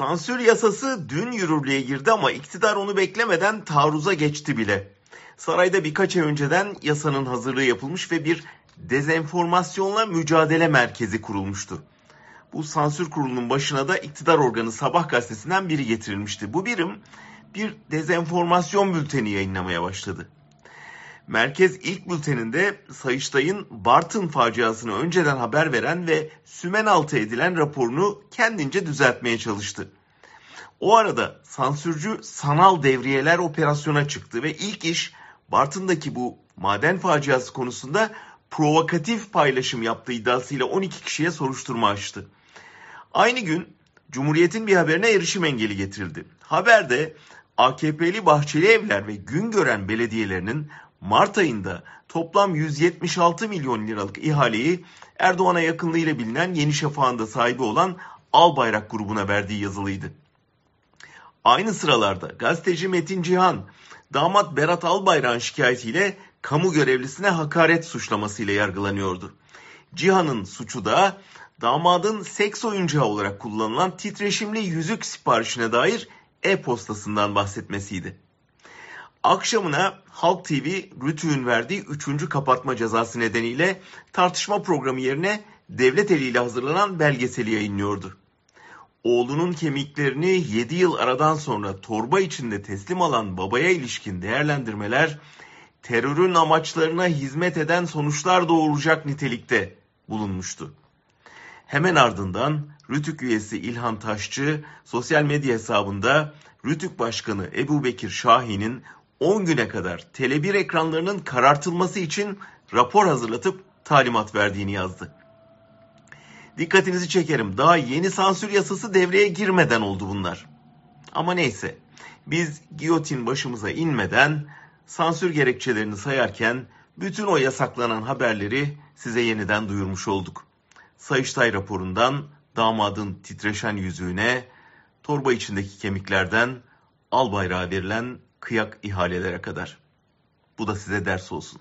Sansür yasası dün yürürlüğe girdi ama iktidar onu beklemeden taarruza geçti bile. Sarayda birkaç ay önceden yasanın hazırlığı yapılmış ve bir dezenformasyonla mücadele merkezi kurulmuştu. Bu sansür kurulunun başına da iktidar organı Sabah gazetesinden biri getirilmişti. Bu birim bir dezenformasyon bülteni yayınlamaya başladı. Merkez ilk bülteninde Sayıştay'ın Bartın faciasını önceden haber veren ve sümen altı edilen raporunu kendince düzeltmeye çalıştı. O arada sansürcü sanal devriyeler operasyona çıktı ve ilk iş Bartın'daki bu maden faciası konusunda provokatif paylaşım yaptığı iddiasıyla 12 kişiye soruşturma açtı. Aynı gün Cumhuriyet'in bir haberine erişim engeli getirildi. Haberde AKP'li Bahçeli Evler ve Güngören belediyelerinin Mart ayında toplam 176 milyon liralık ihaleyi Erdoğan'a yakınlığıyla bilinen Yeni Şafak'ın da sahibi olan Albayrak grubuna verdiği yazılıydı. Aynı sıralarda gazeteci Metin Cihan, damat Berat Albayrak'ın şikayetiyle kamu görevlisine hakaret suçlamasıyla yargılanıyordu. Cihan'ın suçu da damadın seks oyuncağı olarak kullanılan titreşimli yüzük siparişine dair e-postasından bahsetmesiydi. Akşamına Halk TV Rütü'nün verdiği 3. kapatma cezası nedeniyle tartışma programı yerine devlet eliyle hazırlanan belgeseli yayınlıyordu. Oğlunun kemiklerini 7 yıl aradan sonra torba içinde teslim alan babaya ilişkin değerlendirmeler terörün amaçlarına hizmet eden sonuçlar doğuracak nitelikte bulunmuştu. Hemen ardından Rütük üyesi İlhan Taşçı sosyal medya hesabında Rütük Başkanı Ebu Bekir Şahin'in 10 güne kadar Tele1 ekranlarının karartılması için rapor hazırlatıp talimat verdiğini yazdı. Dikkatinizi çekerim. Daha yeni sansür yasası devreye girmeden oldu bunlar. Ama neyse. Biz giyotin başımıza inmeden sansür gerekçelerini sayarken bütün o yasaklanan haberleri size yeniden duyurmuş olduk. Sayıştay raporundan damadın titreşen yüzüğüne, torba içindeki kemiklerden al bayrağı verilen kıyak ihalelere kadar. Bu da size ders olsun.